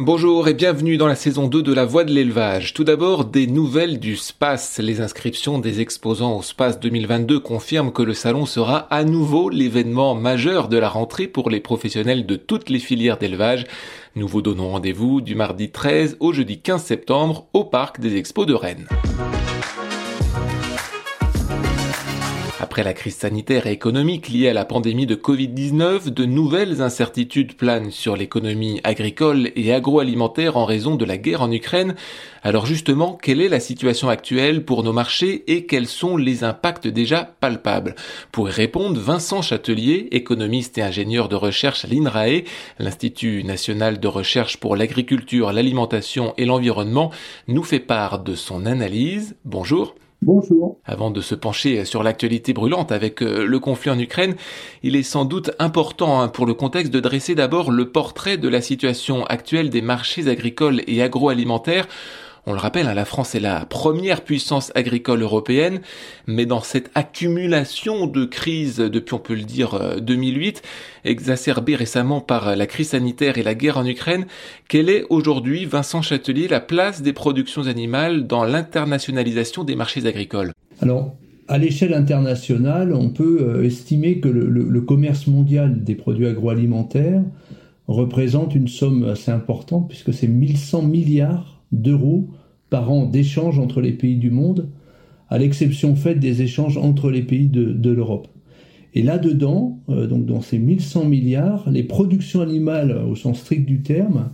Bonjour et bienvenue dans la saison 2 de La Voix de l'élevage. Tout d'abord, des nouvelles du SPACE. Les inscriptions des exposants au SPACE 2022 confirment que le salon sera à nouveau l'événement majeur de la rentrée pour les professionnels de toutes les filières d'élevage. Nous vous donnons rendez-vous du mardi 13 au jeudi 15 septembre au parc des expos de Rennes. Après la crise sanitaire et économique liée à la pandémie de Covid-19, de nouvelles incertitudes planent sur l'économie agricole et agroalimentaire en raison de la guerre en Ukraine. Alors justement, quelle est la situation actuelle pour nos marchés et quels sont les impacts déjà palpables? Pour y répondre, Vincent Châtelier, économiste et ingénieur de recherche à l'INRAE, l'Institut national de recherche pour l'agriculture, l'alimentation et l'environnement, nous fait part de son analyse. Bonjour. Avant de se pencher sur l'actualité brûlante avec euh, le conflit en Ukraine, il est sans doute important hein, pour le contexte de dresser d'abord le portrait de la situation actuelle des marchés agricoles et agroalimentaires on le rappelle, hein, la France est la première puissance agricole européenne, mais dans cette accumulation de crises depuis, on peut le dire, 2008, euh, exacerbée récemment par la crise sanitaire et la guerre en Ukraine, quelle est aujourd'hui, Vincent Châtelier, la place des productions animales dans l'internationalisation des marchés agricoles? Alors, à l'échelle internationale, on peut euh, estimer que le, commerce mondial des produits agroalimentaires représente une somme assez importante, puisque c'est 1100 milliards d'euros par an d'échanges entre les pays du monde, à l'exception faite des échanges entre les pays de, l'Europe. Et là-dedans, euh, donc dans ces 1100 milliards, les productions animales au sens strict du terme,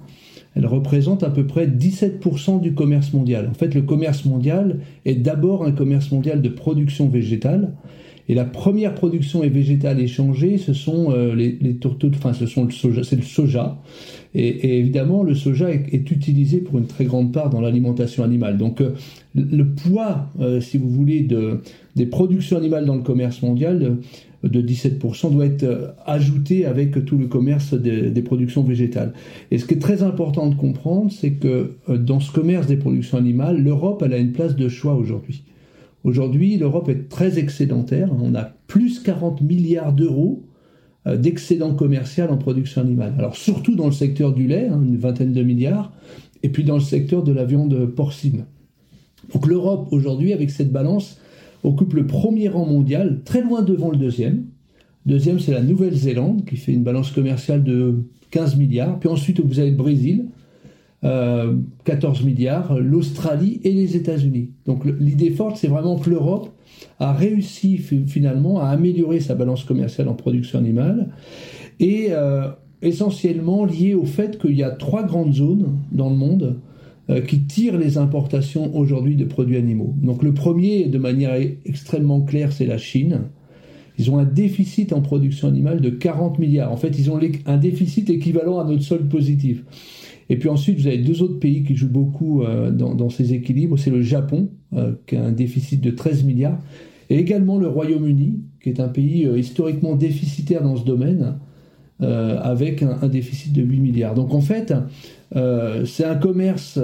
elles représentent à peu près 17% du commerce mondial. En fait, le commerce mondial est d'abord un commerce mondial de production végétale, et la première production végétale échangée, ce sont euh, les, les tourteaux, enfin, ce sont le soja, c'est le soja. Et, évidemment, le soja est, utilisé pour une très grande part dans l'alimentation animale. Donc, euh, le poids, euh, si vous voulez, de, des productions animales dans le commerce mondial de, 17% doit être ajouté avec tout le commerce des, des, productions végétales. Et ce qui est très important de comprendre, c'est que dans ce commerce des productions animales, l'Europe, elle a une place de choix aujourd'hui. Aujourd'hui, l'Europe est très excédentaire. On a plus 40 milliards d'euros euh, d'excédent commercial en production animale. Alors surtout dans le secteur du lait, hein, une vingtaine de milliards, et puis dans le secteur de la viande porcine. Donc l'Europe aujourd'hui, avec cette balance, occupe le premier rang mondial, très loin devant le deuxième. Deuxième, c'est la Nouvelle-Zélande, qui fait une balance commerciale de 15 milliards. Puis ensuite, vous avez le Brésil, 14 euh, milliards, l'Australie et les États-Unis. Donc l'idée forte, c'est vraiment que l'Europe a réussi finalement à améliorer sa balance commerciale en production animale et euh, essentiellement lié au fait qu'il y a trois grandes zones dans le monde euh, qui tirent les importations aujourd'hui de produits animaux. Donc le premier, de manière extrêmement claire, c'est la Chine. Ils ont un déficit en production animale de 40 milliards. En fait, ils ont un déficit équivalent à notre solde positif. Et puis ensuite, vous avez deux autres pays qui jouent beaucoup euh, dans, ces équilibres. C'est le Japon, euh, qui a un déficit de 13 milliards, et également le Royaume-Uni, qui est un pays euh, historiquement déficitaire dans ce domaine, avec un, déficit de 8 milliards. Donc en fait, c'est un commerce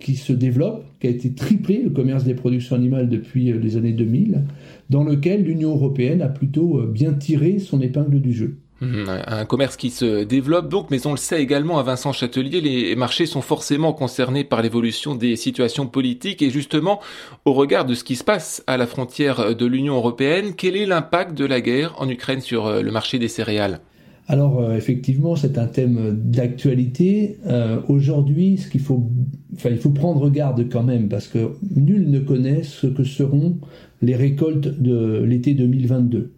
qui se développe, qui a été triplé, le commerce des productions animales depuis les années 2000, dans lequel l'Union européenne a plutôt bien tiré son épingle du jeu. Mhm, un commerce qui se développe donc, mais on le sait également à Vincent Châtelier, les marchés sont forcément concernés par l'évolution des situations politiques et justement, au regard de ce qui se passe à la frontière de l'Union européenne, quel est l'impact de la guerre en Ukraine sur euh, le marché des céréales? Alors euh, effectivement, c'est un thème d'actualité. Euh, aujourd'hui, ce qu'il faut, enfin, il faut prendre garde quand même parce que nul ne connaît ce que seront les récoltes de l'été 2022.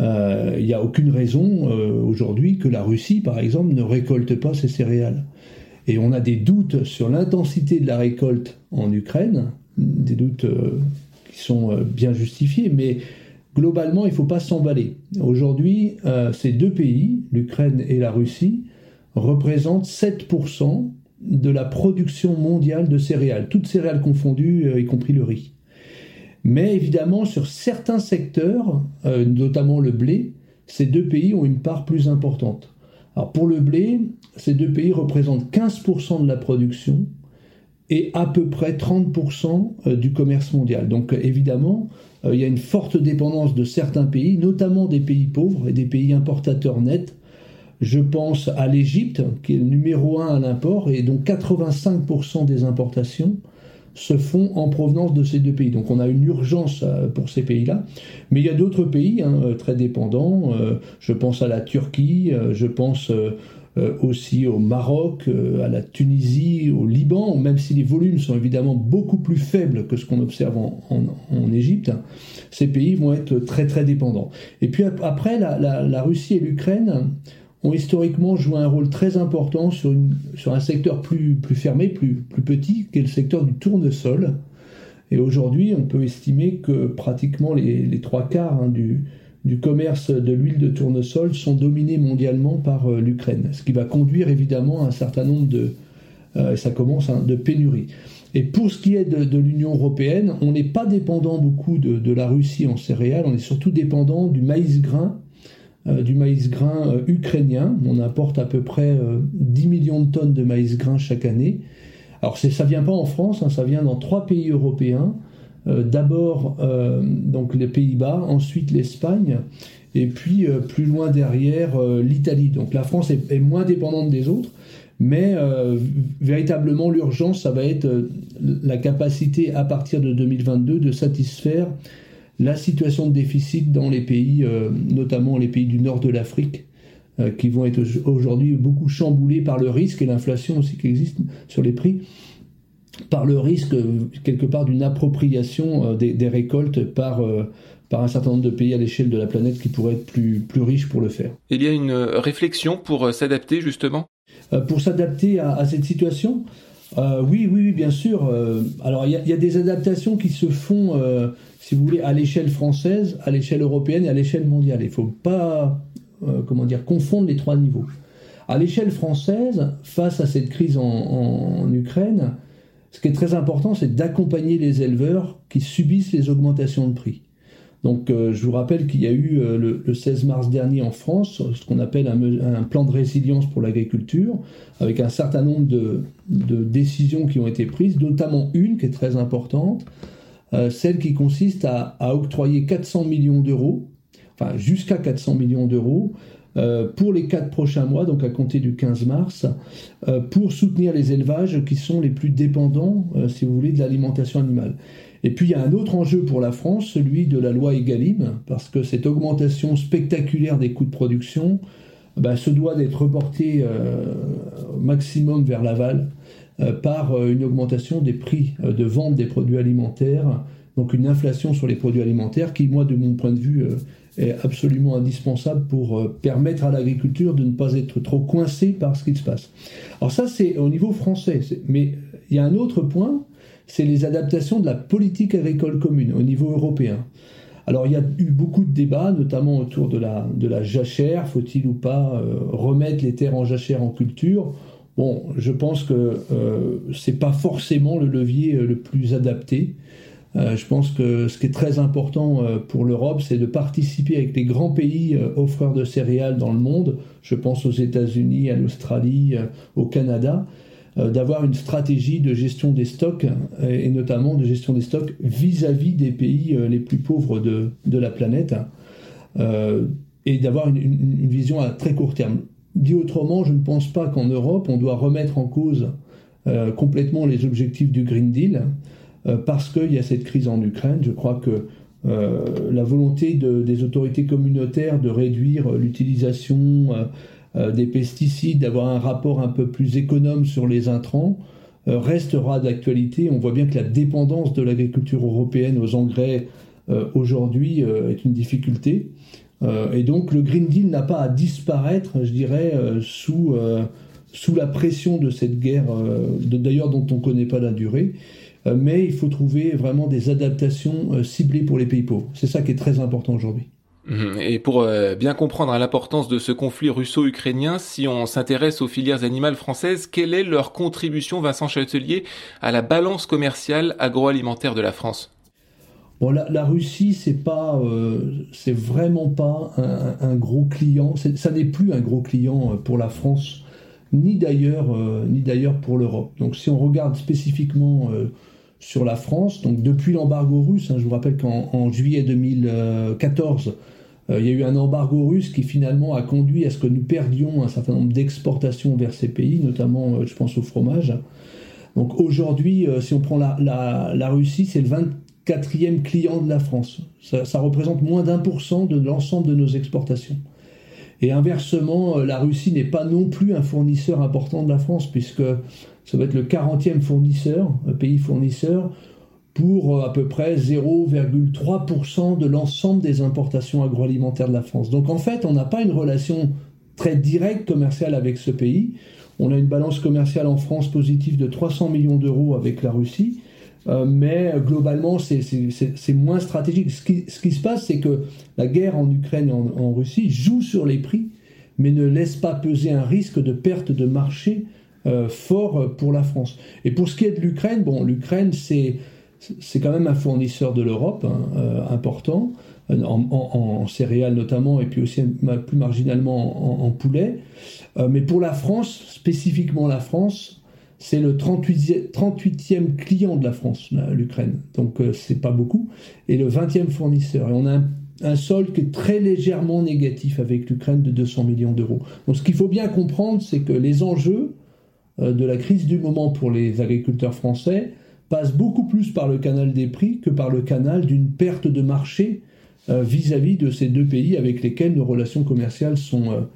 Euh, il n'y a aucune raison euh, aujourd'hui que la Russie, par exemple, ne récolte pas ses céréales. Et on a des doutes sur l'intensité de la récolte en Ukraine, des doutes euh, qui sont bien justifiés, mais globalement, il ne faut pas s'emballer. Aujourd'hui, ces deux pays, l'Ukraine et la Russie, représentent 7% de la production mondiale de céréales, toutes céréales confondues, y compris le riz. Mais évidemment, sur certains secteurs, euh, notamment le blé, ces deux pays ont une part plus importante. Alors pour le blé, ces deux pays représentent 15% de la production est à peu près 30% du commerce mondial. Donc évidemment, il y a une forte dépendance de certains pays, notamment des pays pauvres et des pays importateurs nets. Je pense à l'Égypte, qui est le numéro 1 à l'import, et dont 85% des importations se font en provenance de ces deux pays. Donc on a une urgence euh, pour ces pays-là. Mais il y a d'autres pays hein, euh, très dépendants. Euh, je pense à la Turquie, je pense aussi au Maroc, à la Tunisie, au Liban, même si les volumes sont évidemment beaucoup plus faibles que ce qu'on observe en, Égypte. Ces pays vont être très très dépendants. Et puis après, la Russie et l'Ukraine ont historiquement joué un rôle très important sur, un secteur plus, fermé, plus, petit, qui est le secteur du tournesol. Et aujourd'hui, on peut estimer que pratiquement les, trois quarts hein, du, commerce de l'huile de tournesol sont dominés mondialement par euh, l'Ukraine, ce qui va conduire évidemment à un certain nombre de, euh, ça commence, hein, de pénuries. Et pour ce qui est de, l'Union européenne, on n'est pas dépendant beaucoup de, de, la Russie en céréales, on est surtout dépendant du maïs grain du maïs grain euh, ukrainien. On importe à peu près 10 euh, millions de tonnes de maïs grain chaque année. Alors ça vient pas en France, hein, ça vient dans trois pays européens. D'abord donc les Pays-Bas, ensuite l'Espagne, et puis plus loin derrière l'Italie. Donc la France est, moins dépendante des autres, mais véritablement l'urgence, ça va être la capacité à partir de 2022 de satisfaire la situation de déficit dans les pays, euh, notamment les pays du nord de l'Afrique, euh, qui vont être aujourd'hui beaucoup chamboulés par le risque et l'inflation aussi qui existe sur les prix, par le risque quelque part d'une appropriation euh, des, récoltes par, par un certain nombre de pays à l'échelle de la planète qui pourraient être plus, plus riches pour le faire. Il y a une réflexion pour s'adapter justement? Pour s'adapter à, cette situation oui, oui, bien sûr. alors, il y, a des adaptations qui se font si vous voulez, à l'échelle française, à l'échelle européenne et à l'échelle mondiale. Il ne faut pas, euh, comment dire, confondre les trois niveaux. À l'échelle française, face à cette crise en, Ukraine, ce qui est très important, c'est d'accompagner les éleveurs qui subissent les augmentations de prix. Donc, euh, je vous rappelle qu'il y a eu euh, le, 16 mars dernier en France ce qu'on appelle un, plan de résilience pour l'agriculture, avec un certain nombre de, décisions qui ont été prises, notamment une qui est très importante, euh, celle qui consiste à, octroyer 400 millions d'euros, enfin jusqu'à 400 millions d'euros, pour les quatre prochains mois, donc à compter du 15 mars, euh, pour soutenir les élevages qui sont les plus dépendants, si vous voulez, de l'alimentation animale. Et puis il y a un autre enjeu pour la France, celui de la loi Egalim, parce que cette augmentation spectaculaire des coûts de production bah, se doit d'être reportée au maximum vers l'aval euh, par euh, une augmentation des prix euh, de vente des produits alimentaires, donc une inflation sur les produits alimentaires qui, moi, de mon point de vue, est absolument indispensable pour permettre à l'agriculture de ne pas être trop coincée par ce qui se passe. Alors ça, c'est au niveau français, mais il y a un autre point, c'est les adaptations de la politique agricole commune au niveau européen. Alors il y a eu beaucoup de débats, notamment autour de la, de la jachère, faut-il ou pas remettre les terres en jachère en culture? Bon, je pense que euh, ce n'est pas forcément le levier euh, le plus adapté. Euh, je pense que ce qui est très important pour l'Europe, c'est de participer avec les grands pays offreurs de céréales dans le monde. Je pense aux États-Unis, à l'Australie, au Canada, d'avoir une stratégie de gestion des stocks et notamment de gestion des stocks vis-à-vis des pays les plus pauvres de, la planète et d'avoir une, vision à très court terme. Dit autrement, je ne pense pas qu'en Europe, on doit remettre en cause euh, complètement les objectifs du Green Deal, euh, parce qu'il y a cette crise en Ukraine. Je crois que euh, la volonté des autorités communautaires de réduire l'utilisation des pesticides, d'avoir un rapport un peu plus économe sur les intrants, restera d'actualité. On voit bien que la dépendance de l'agriculture européenne aux engrais aujourd'hui est une difficulté. Euh, et donc le Green Deal n'a pas à disparaître, je dirais, euh, sous, euh, sous la pression de cette guerre, d'ailleurs dont on ne connaît pas la durée. Mais il faut trouver vraiment des adaptations ciblées pour les pays pauvres. C'est ça qui est très important aujourd'hui. Mmh. Et pour bien comprendre l'importance de ce conflit russo-ukrainien, si on s'intéresse aux filières animales françaises, quelle est leur contribution, Vincent Chatelier, à la balance commerciale agroalimentaire de la France? La, Russie, c'est pas, euh, c'est vraiment pas un, gros client. Ça n'est plus un gros client euh, pour la France ni d'ailleurs ni d'ailleurs pour l'Europe. Donc si on regarde spécifiquement sur la France, donc depuis l'embargo russe, hein, je vous rappelle qu'en juillet 2014, il y a eu un embargo russe qui finalement a conduit à ce que nous perdions un certain nombre d'exportations vers ces pays, notamment je pense au fromage. Donc aujourd'hui, si on prend la, la Russie, c'est le 20, quatrième client de la France. Ça, représente moins d'un pour cent de l'ensemble de nos exportations. Et inversement, euh, la Russie n'est pas non plus un fournisseur important de la France, puisque ça va être le 40e fournisseur, pays fournisseur, pour euh, à peu près 0,3% de l'ensemble des importations agroalimentaires de la France. Donc en fait, on n'a pas une relation très directe commerciale avec ce pays. On a une balance commerciale en France positive de 300 millions d'euros avec la Russie, euh, mais globalement, c'est moins stratégique. Ce qui, ce qui se passe, c'est que la guerre en Ukraine et en, Russie joue sur les prix, mais ne laisse pas peser un risque de perte de marché euh, fort pour la France. Et pour ce qui est de l'Ukraine, bon, l'Ukraine, c'est quand même un fournisseur de l'Europe hein, euh, important, en, en, céréales notamment, et puis aussi plus marginalement en, en poulet. mais pour la France, spécifiquement la France, c'est le 38e, client de la France, l'Ukraine. Donc euh, c'est pas beaucoup. Et le 20e fournisseur. Et on a un, solde qui est très légèrement négatif avec l'Ukraine de 200 millions d'euros. Donc ce qu'il faut bien comprendre, c'est que les enjeux euh, de la crise du moment pour les agriculteurs français passent beaucoup plus par le canal des prix que par le canal d'une perte de marché euh, vis-à-vis de ces deux pays avec lesquels nos relations commerciales sont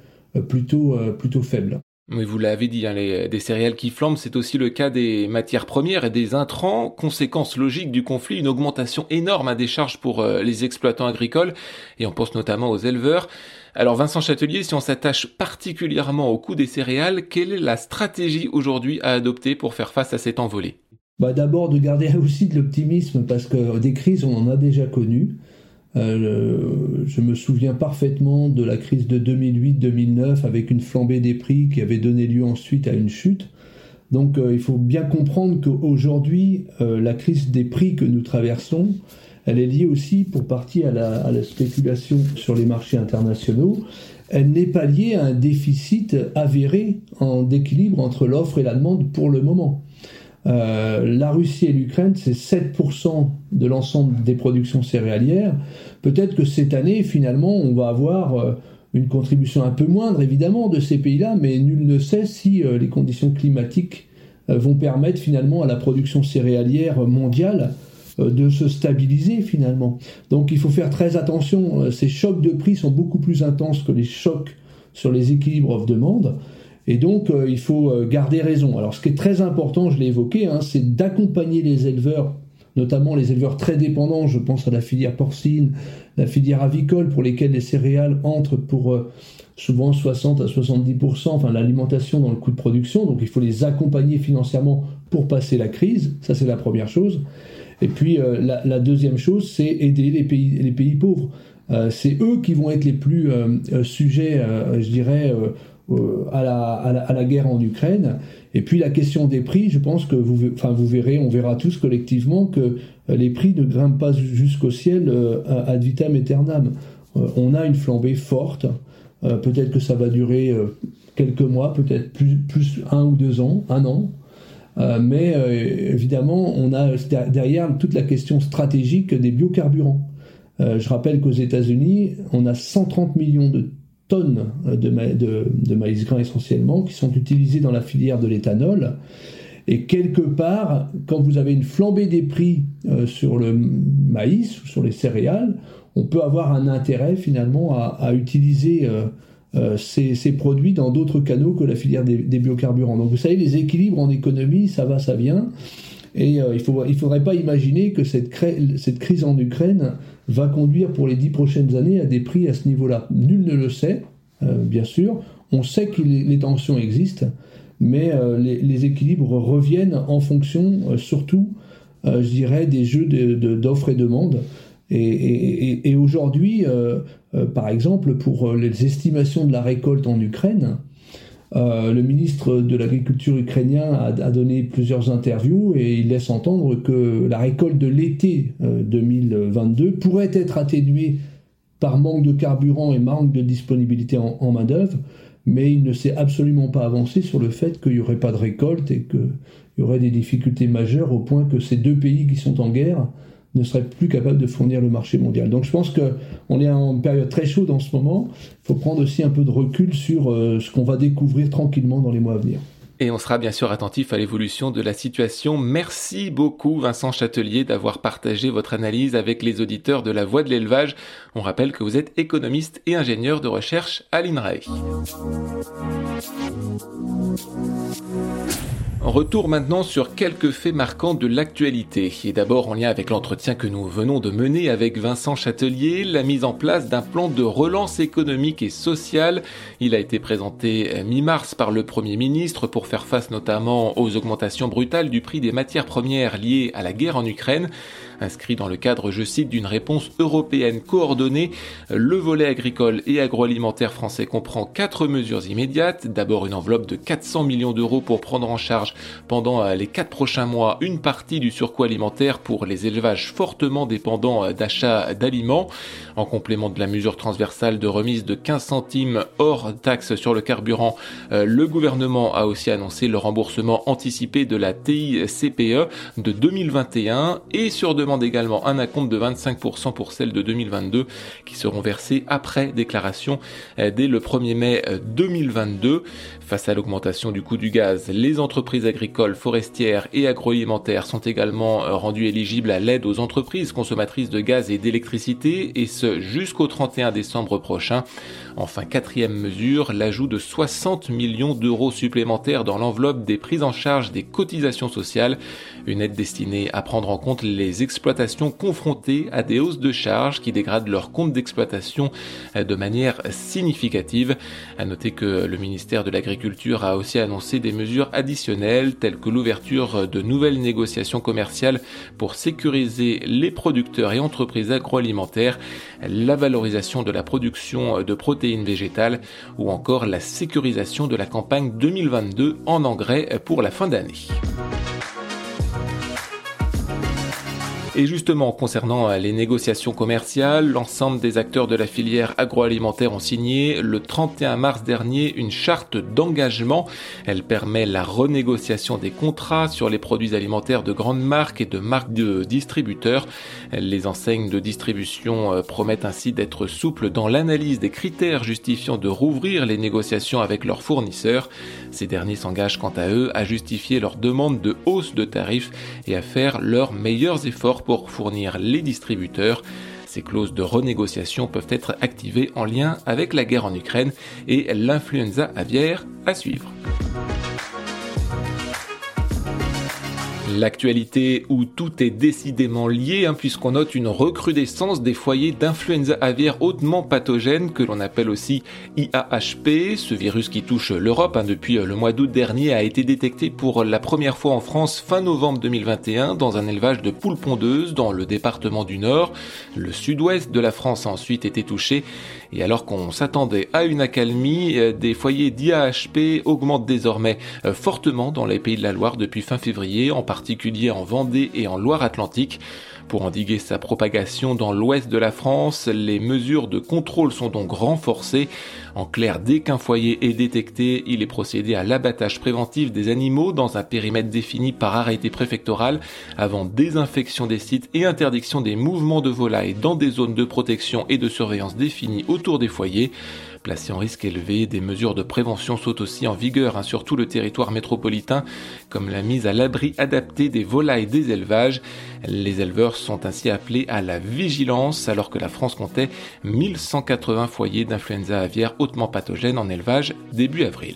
plutôt, plutôt faibles. Oui, vous l'avez dit, hein, des céréales qui flambent, c'est aussi le cas des matières premières et des intrants. Conséquence logique du conflit, une augmentation énorme à des charges pour euh, les exploitants agricoles, et on pense notamment aux éleveurs. Alors Vincent Châtelier, si on s'attache particulièrement au coût des céréales, quelle est la stratégie aujourd'hui à adopter pour faire face à cette envolée? Bah D'abord de garder aussi de l'optimisme, parce que des crises, on en a déjà connues. Euh, je me souviens parfaitement de la crise de 2008-2009 avec une flambée des prix qui avait donné lieu ensuite à une chute. Donc euh, il faut bien comprendre qu'aujourd'hui, euh, la crise des prix que nous traversons, elle est liée aussi pour partie à la, spéculation sur les marchés internationaux. Elle n'est pas liée à un déficit avéré en d'équilibre entre l'offre et la demande pour le moment. Euh, la Russie et l'Ukraine, c'est 7% de l'ensemble des productions céréalières. Peut-être que cette année, finalement, on va avoir euh, une contribution un peu moindre, évidemment, de ces pays-là, mais nul ne sait si euh, les conditions climatiques vont permettre finalement à la production céréalière mondiale de se stabiliser finalement. Donc il faut faire très attention, ces chocs de prix sont beaucoup plus intenses que les chocs sur les équilibres offre-demande. Et donc, euh, il faut euh, garder raison. Alors, ce qui est très important, je l'ai évoqué, hein, c'est d'accompagner les éleveurs, notamment les éleveurs très dépendants. Je pense à la filière porcine, la filière avicole, pour lesquelles les céréales entrent pour euh, souvent 60 à 70%, enfin l'alimentation dans le coût de production. Donc, il faut les accompagner financièrement pour passer la crise. Ça, c'est la première chose. Et puis, la, deuxième chose, c'est aider les pays, les pays pauvres. c'est eux qui vont être les plus sujets, je dirais, euh, à la, guerre en Ukraine. Et puis la question des prix, je pense que vous, enfin, vous verrez, on verra tous collectivement que euh, les prix ne grimpent pas jusqu'au ciel euh, ad vitam aeternam. on a une flambée forte. peut-être que ça va durer quelques mois, peut-être plus, plus un ou deux ans, un an. mais évidemment, on a derrière toute la question stratégique des biocarburants. je rappelle qu'aux États-Unis, on a 130 millions de tonnes de, de, maïs grain essentiellement qui sont utilisées dans la filière de l'éthanol. Et quelque part, quand vous avez une flambée des prix euh, sur le maïs ou sur les céréales, on peut avoir un intérêt finalement à, utiliser euh, euh, ces, produits dans d'autres canaux que la filière des, biocarburants. Donc vous savez, les équilibres en économie, ça va, ça vient. Et il ne il faudrait pas imaginer que cette, crise en Ukraine va conduire pour les dix prochaines années à des prix à ce niveau-là. Nul ne le sait, euh, bien sûr. On sait que les, tensions existent, mais euh, les, équilibres reviennent en fonction, euh, surtout, je dirais, des jeux d'offres et demande. Et, et aujourd'hui, par exemple, pour les estimations de la récolte en Ukraine, euh, le ministre de l'Agriculture ukrainien a, donné plusieurs interviews et il laisse entendre que la récolte de l'été 2022 euh, pourrait être atténuée par manque de carburant et manque de disponibilité en, main-d'œuvre, mais il ne s'est absolument pas avancé sur le fait qu'il n'y aurait pas de récolte et qu'il y aurait des difficultés majeures au point que ces deux pays qui sont en guerre ne seraient plus capables de fournir le marché mondial. Donc je pense qu'on est en période très chaude en ce moment. Il faut prendre aussi un peu de recul sur euh, ce qu'on va découvrir tranquillement dans les mois à venir. Et on sera bien sûr attentif à l'évolution de la situation. Merci beaucoup Vincent Châtelier d'avoir partagé votre analyse avec les auditeurs de la Voix de l'élevage. On rappelle que vous êtes économiste et ingénieur de recherche à l'INRAE. Retour maintenant sur quelques faits marquants de l'actualité. Et d'abord en lien avec l'entretien que nous venons de mener avec Vincent Châtelier, la mise en place d'un plan de relance économique et sociale. Il a été présenté mi-mars par le Premier ministre pour faire face notamment aux augmentations brutales du prix des matières premières liées à la guerre en Ukraine. Inscrit dans le cadre, je cite, d'une réponse européenne coordonnée, le volet agricole et agroalimentaire français comprend quatre mesures immédiates. D'abord une enveloppe de 400 millions d'euros pour prendre en charge pendant euh, les quatre prochains mois une partie du surcoût alimentaire pour les élevages fortement dépendants euh, d'achats d'aliments. En complément de la mesure transversale de remise de 15 centimes hors taxe sur le carburant, euh, le gouvernement a aussi annoncé le remboursement anticipé de la TICPE de 2021 et sur demande également un acompte de 25% pour celles de 2022 qui seront versées après déclaration euh, dès le 1er mai 2022. Face à l'augmentation du coût du gaz, les entreprises agricoles, forestières et agroalimentaires sont également euh, rendues éligibles à l'aide aux entreprises consommatrices de gaz et d'électricité et ce jusqu'au 31 décembre prochain. Enfin, quatrième mesure, l'ajout de 60 millions d'euros supplémentaires dans l'enveloppe des prises en charge des cotisations sociales, une aide destinée à prendre en compte les exploitations confrontées à des hausses de charges qui dégradent leur compte d'exploitation euh, de manière significative. À noter que le ministère de l'Agriculture l'agriculture a aussi annoncé des mesures additionnelles telles que l'ouverture de nouvelles négociations commerciales pour sécuriser les producteurs et entreprises agroalimentaires, la valorisation de la production de protéines végétales ou encore la sécurisation de la campagne 2022 en engrais pour la fin d'année. Et justement, concernant euh, les négociations commerciales, l'ensemble des acteurs de la filière agroalimentaire ont signé le 31 mars dernier une charte d'engagement. Elle permet la renégociation des contrats sur les produits alimentaires de grandes marques et de marques de distributeurs. Les enseignes de distribution euh, promettent ainsi d'être souples dans l'analyse des critères justifiant de rouvrir les négociations avec leurs fournisseurs. Ces derniers s'engagent quant à eux à justifier leur demande de hausse de tarifs et à faire leurs meilleurs efforts pour fournir les distributeurs. Ces clauses de renégociation peuvent être activées en lien avec la guerre en Ukraine et l'influenza aviaire à suivre. L'actualité où tout est décidément lié, hein, puisqu'on note une recrudescence des foyers d'influenza aviaire hautement pathogène, que l'on appelle aussi IAHP. Ce virus qui touche l'Europe hein, depuis le mois d'août dernier a été détecté pour la première fois en France fin novembre 2021 dans un élevage de poules pondeuses dans le département du Nord. Le sud-ouest de la France a ensuite été touché. Et alors qu'on s'attendait à une accalmie, euh, des foyers d'IAHP augmentent désormais euh, fortement dans les pays de la Loire depuis fin février, en particulier en Vendée et en Loire-Atlantique. Pour endiguer sa propagation dans l'ouest de la France, les mesures de contrôle sont donc renforcées. En clair, dès qu'un foyer est détecté, il est procédé à l'abattage préventif des animaux dans un périmètre défini par arrêté préfectoral avant désinfection des sites et interdiction des mouvements de volailles dans des zones de protection et de surveillance définies autour des foyers. Placés en risque élevé, des mesures de prévention sont aussi en vigueur hein, sur tout le territoire métropolitain, comme la mise à l'abri adaptée des volailles des élevages. Les éleveurs sont ainsi appelés à la vigilance alors que la France comptait 1180 foyers d'influenza aviaire hautement pathogène en élevage début avril.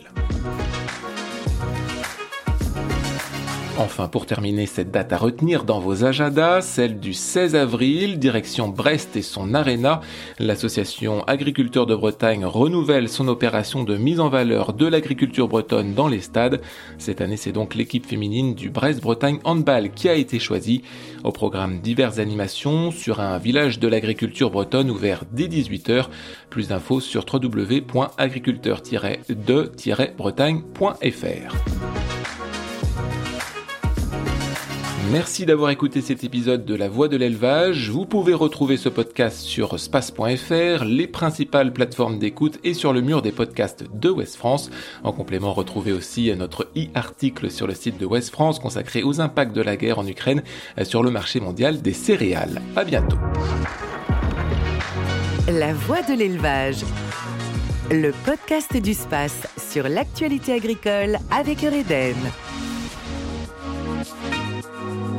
Enfin, pour terminer cette date à retenir dans vos agendas, celle du 16 avril, direction Brest et son aréna, l'association Agriculteurs de Bretagne renouvelle son opération de mise en valeur de l'agriculture bretonne dans les stades. Cette année, c'est donc l'équipe féminine du Brest-Bretagne Handball qui a été choisie. Au programme diverses animations sur un village de l'agriculture bretonne ouvert dès 18h. Plus d'infos sur www.agriculteur-de-bretagne.fr. Merci d'avoir écouté cet épisode de La Voix de l'élevage. Vous pouvez retrouver ce podcast sur space.fr, les principales plateformes d'écoute et sur le mur des podcasts de West France. En complément, retrouvez aussi notre e-article sur le site de West France consacré aux impacts de la guerre en Ukraine sur le marché mondial des céréales. À bientôt. La Voix de l'élevage. Le podcast du space sur l'actualité agricole avec Eureden.